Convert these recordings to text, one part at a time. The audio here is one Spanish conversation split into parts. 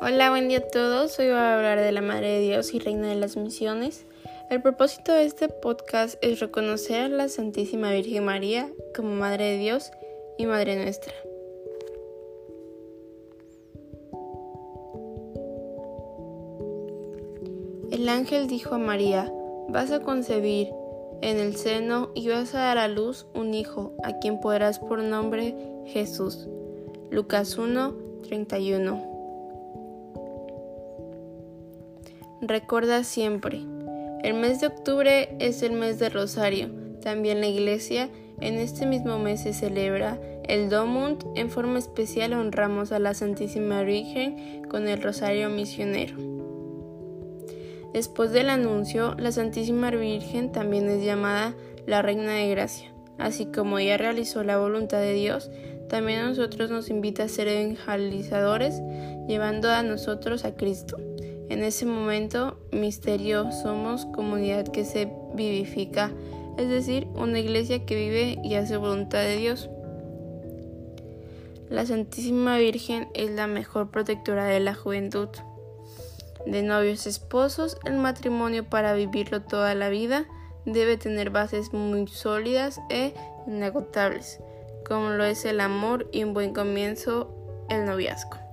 Hola, buen día a todos. Hoy voy a hablar de la Madre de Dios y Reina de las Misiones. El propósito de este podcast es reconocer a la Santísima Virgen María como Madre de Dios y Madre nuestra. El ángel dijo a María, vas a concebir en el seno y vas a dar a luz un hijo, a quien podrás por nombre Jesús. Lucas 1, 31. Recuerda siempre, el mes de octubre es el mes de Rosario. También la iglesia en este mismo mes se celebra el Domund. En forma especial honramos a la Santísima Virgen con el Rosario Misionero. Después del anuncio, la Santísima Virgen también es llamada la Reina de Gracia. Así como ella realizó la voluntad de Dios, también a nosotros nos invita a ser evangelizadores, llevando a nosotros a Cristo. En ese momento, misterio, somos comunidad que se vivifica, es decir, una iglesia que vive y hace voluntad de Dios. La Santísima Virgen es la mejor protectora de la juventud. De novios esposos, el matrimonio para vivirlo toda la vida debe tener bases muy sólidas e inagotables, como lo es el amor y un buen comienzo el noviazgo.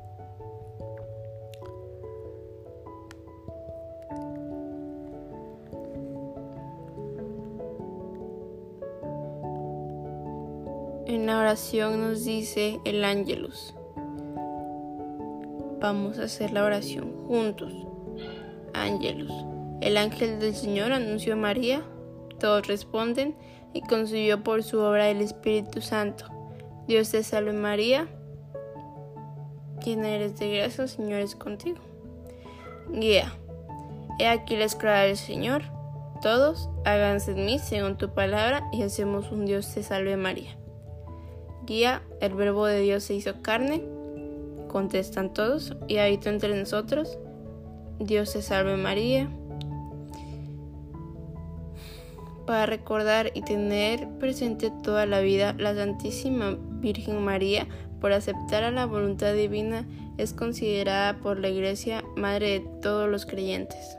En la oración nos dice el ángelus. Vamos a hacer la oración juntos. Ángelus. El ángel del Señor anunció a María. Todos responden y concibió por su obra el Espíritu Santo. Dios te salve María. Llena eres de gracia, Señor es contigo. Guía. He aquí la esclava del Señor. Todos háganse en mí según tu palabra y hacemos un Dios te salve María. Guía, el verbo de Dios se hizo carne, contestan todos, y habita entre nosotros. Dios se salve María. Para recordar y tener presente toda la vida, la Santísima Virgen María, por aceptar a la voluntad divina, es considerada por la Iglesia Madre de todos los creyentes.